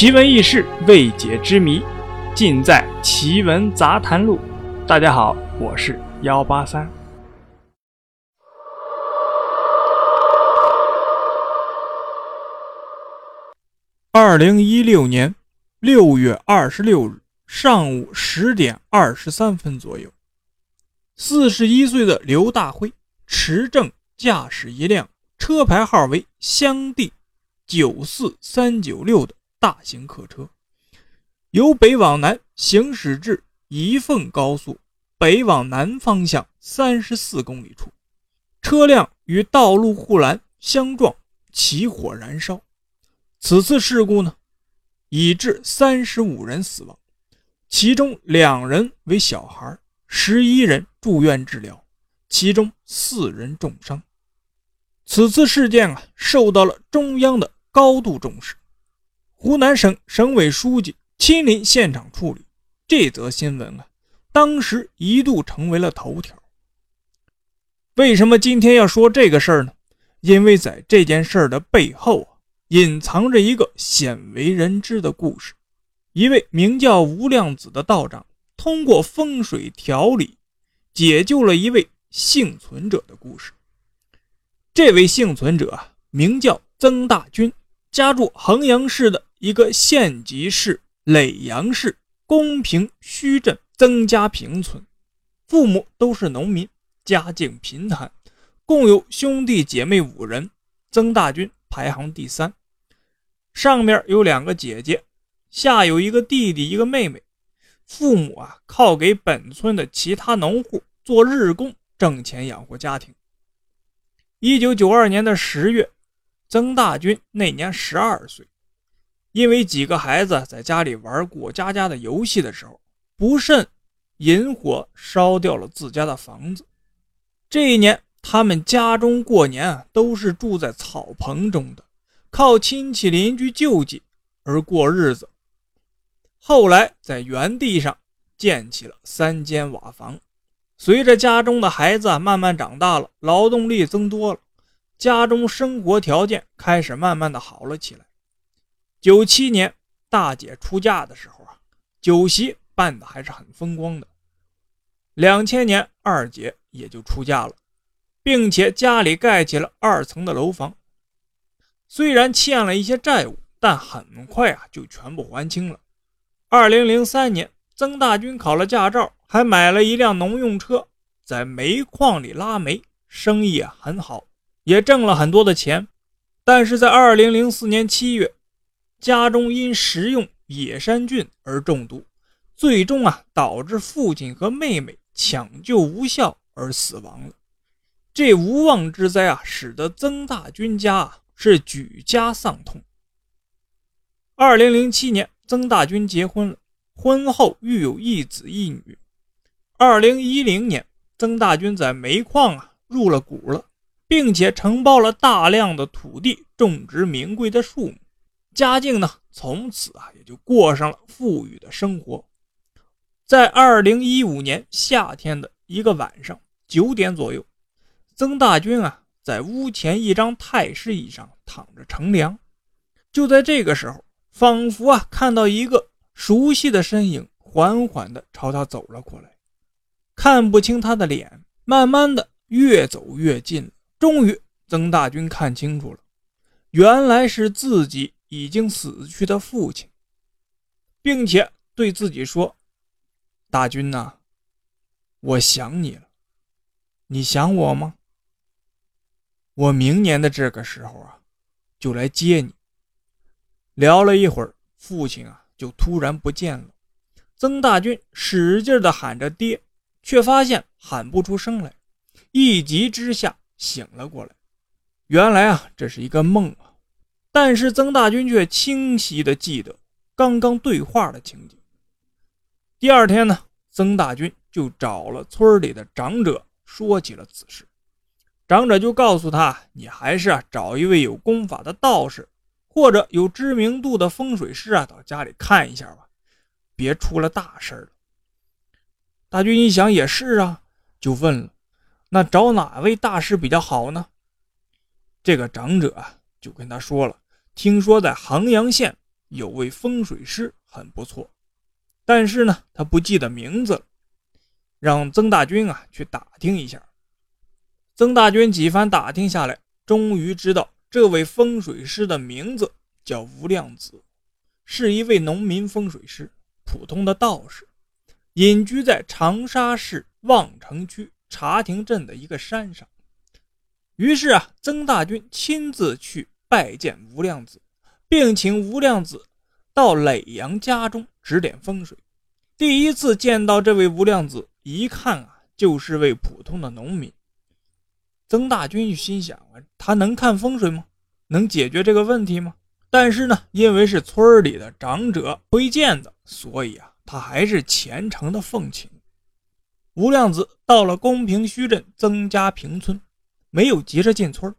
奇闻异事、未解之谜，尽在《奇闻杂谈录》。大家好，我是幺八三。二零一六年六月二十六日上午十点二十三分左右，四十一岁的刘大辉持证驾驶一辆车牌号为湘 D 九四三九六的。大型客车由北往南行驶至宜凤高速北往南方向三十四公里处，车辆与道路护栏相撞，起火燃烧。此次事故呢，已致三十五人死亡，其中两人为小孩，十一人住院治疗，其中四人重伤。此次事件啊，受到了中央的高度重视。湖南省省委书记亲临现场处理这则新闻啊，当时一度成为了头条。为什么今天要说这个事儿呢？因为在这件事儿的背后啊，隐藏着一个鲜为人知的故事。一位名叫吴亮子的道长，通过风水调理，解救了一位幸存者的故事。这位幸存者啊，名叫曾大军，家住衡阳市的。一个县级市耒阳市公平圩镇曾家坪村，父母都是农民，家境贫寒，共有兄弟姐妹五人，曾大军排行第三，上面有两个姐姐，下有一个弟弟，一个妹妹。父母啊，靠给本村的其他农户做日工挣钱养活家庭。一九九二年的十月，曾大军那年十二岁。因为几个孩子在家里玩过家家的游戏的时候，不慎引火烧掉了自家的房子。这一年，他们家中过年啊，都是住在草棚中的，靠亲戚邻居救济而过日子。后来在原地上建起了三间瓦房。随着家中的孩子慢慢长大了，劳动力增多了，家中生活条件开始慢慢的好了起来。九七年大姐出嫁的时候啊，酒席办的还是很风光的。两千年二姐也就出嫁了，并且家里盖起了二层的楼房。虽然欠了一些债务，但很快啊就全部还清了。二零零三年，曾大军考了驾照，还买了一辆农用车，在煤矿里拉煤，生意很好，也挣了很多的钱。但是在二零零四年七月。家中因食用野山菌而中毒，最终啊导致父亲和妹妹抢救无效而死亡了。这无妄之灾啊，使得曾大军家啊是举家丧痛。二零零七年，曾大军结婚了，婚后育有一子一女。二零一零年，曾大军在煤矿啊入了股了，并且承包了大量的土地，种植名贵的树木。嘉靖呢，从此啊也就过上了富裕的生活。在二零一五年夏天的一个晚上九点左右，曾大军啊在屋前一张太师椅上躺着乘凉。就在这个时候，仿佛啊看到一个熟悉的身影缓缓地朝他走了过来，看不清他的脸，慢慢的越走越近，终于曾大军看清楚了，原来是自己。已经死去的父亲，并且对自己说：“大军呐，我想你了，你想我吗？我明年的这个时候啊，就来接你。”聊了一会儿，父亲啊就突然不见了。曾大军使劲的喊着爹，却发现喊不出声来，一急之下醒了过来。原来啊，这是一个梦啊。但是曾大军却清晰地记得刚刚对话的情景。第二天呢，曾大军就找了村里的长者说起了此事。长者就告诉他：“你还是啊找一位有功法的道士，或者有知名度的风水师啊，到家里看一下吧，别出了大事了。”大军一想也是啊，就问了：“那找哪位大师比较好呢？”这个长者啊就跟他说了。听说在衡阳县有位风水师很不错，但是呢，他不记得名字了，让曾大军啊去打听一下。曾大军几番打听下来，终于知道这位风水师的名字叫吴亮子，是一位农民风水师，普通的道士，隐居在长沙市望城区茶亭镇的一个山上。于是啊，曾大军亲自去拜见吴亮子，并请吴亮子到耒阳家中指点风水。第一次见到这位吴亮子，一看啊，就是位普通的农民。曾大军就心想啊，他能看风水吗？能解决这个问题吗？但是呢，因为是村里的长者推荐的，所以啊，他还是虔诚的奉请。吴亮子到了公平墟镇曾家坪村。没有急着进村，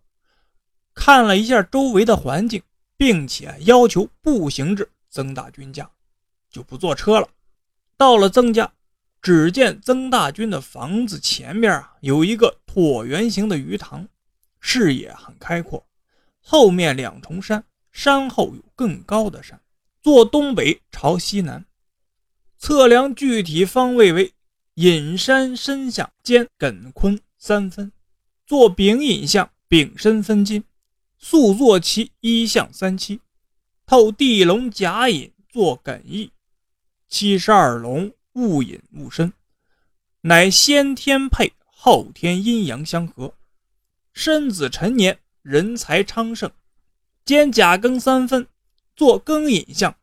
看了一下周围的环境，并且要求步行至曾大军家，就不坐车了。到了曾家，只见曾大军的房子前面啊有一个椭圆形的鱼塘，视野很开阔。后面两重山，山后有更高的山，坐东北朝西南，测量具体方位为隐山深向兼艮坤三分。做丙寅向，丙申分金，素坐其一相三七，透地龙甲寅作艮义，七十二龙戊寅戊申，乃先天配，后天阴阳相合，申子辰年人才昌盛，兼甲庚三分，做庚寅相，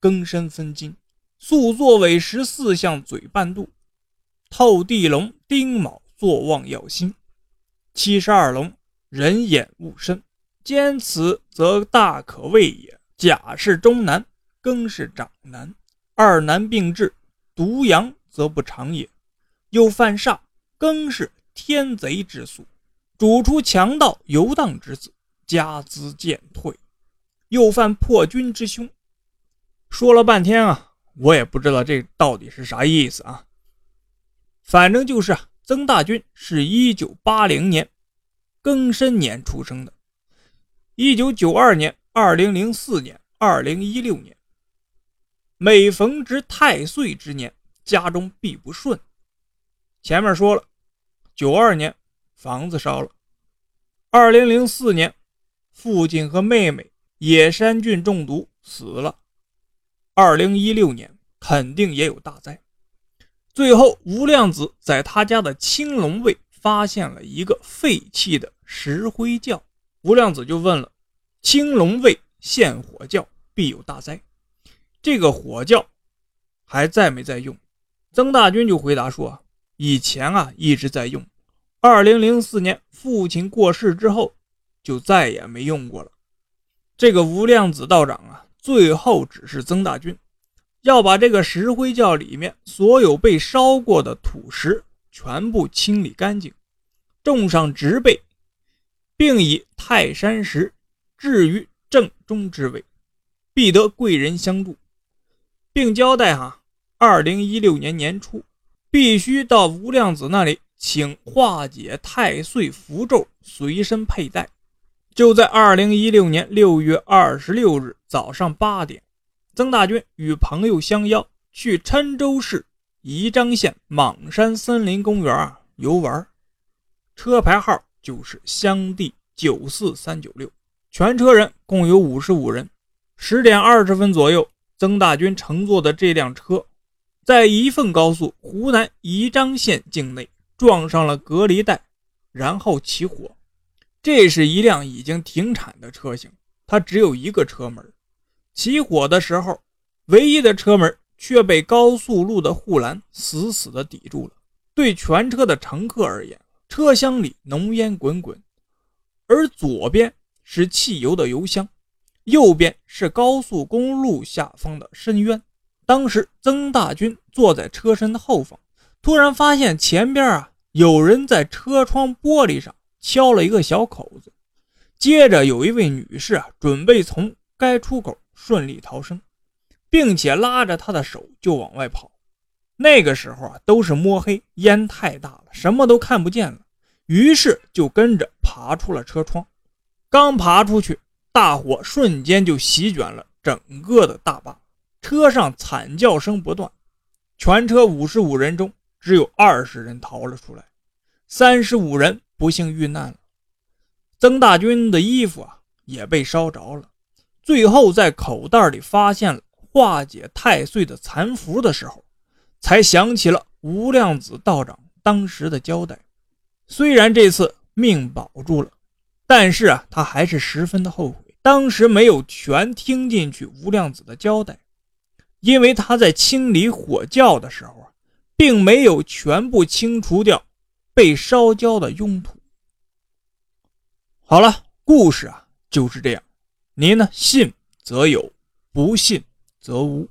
庚申分金，素作尾十四相嘴半度，透地龙丁卯作旺耀星。七十二龙，人眼勿深，兼此则大可畏也。甲是中男，庚是长男，二男并至，独阳则不长也。又犯煞，庚是天贼之宿，主出强盗游荡之子，家资渐退。又犯破军之凶。说了半天啊，我也不知道这到底是啥意思啊。反正就是啊。曾大军是一九八零年庚申年出生的，一九九二年、二零零四年、二零一六年，每逢值太岁之年，家中必不顺。前面说了，九二年房子烧了，二零零四年父亲和妹妹野山菌中毒死了，二零一六年肯定也有大灾。最后，吴亮子在他家的青龙位发现了一个废弃的石灰窖。吴亮子就问了：“青龙位现火教，必有大灾，这个火教还在没在用？”曾大军就回答说：“以前啊一直在用，二零零四年父亲过世之后，就再也没用过了。”这个吴亮子道长啊，最后指示曾大军。要把这个石灰窖里面所有被烧过的土石全部清理干净，种上植被，并以泰山石置于正中之位，必得贵人相助，并交代哈，二零一六年年初必须到吴亮子那里请化解太岁符咒随身佩戴。就在二零一六年六月二十六日早上八点。曾大军与朋友相邀去郴州市宜章县莽山森林公园啊游玩，车牌号就是湘地九四三九六，全车人共有五十五人。十点二十分左右，曾大军乘坐的这辆车在宜凤高速湖南宜章县境内撞上了隔离带，然后起火。这是一辆已经停产的车型，它只有一个车门。起火的时候，唯一的车门却被高速路的护栏死死地抵住了。对全车的乘客而言，车厢里浓烟滚滚，而左边是汽油的油箱，右边是高速公路下方的深渊。当时曾大军坐在车身的后方，突然发现前边啊有人在车窗玻璃上敲了一个小口子，接着有一位女士啊准备从该出口。顺利逃生，并且拉着他的手就往外跑。那个时候啊，都是摸黑，烟太大了，什么都看不见了。于是就跟着爬出了车窗。刚爬出去，大火瞬间就席卷了整个的大坝，车上惨叫声不断。全车五十五人中，只有二十人逃了出来，三十五人不幸遇难了。曾大军的衣服啊也被烧着了。最后在口袋里发现了化解太岁的残符的时候，才想起了无量子道长当时的交代。虽然这次命保住了，但是啊，他还是十分的后悔，当时没有全听进去无量子的交代，因为他在清理火窖的时候啊，并没有全部清除掉被烧焦的庸土。好了，故事啊就是这样，您呢信则有，不信则无。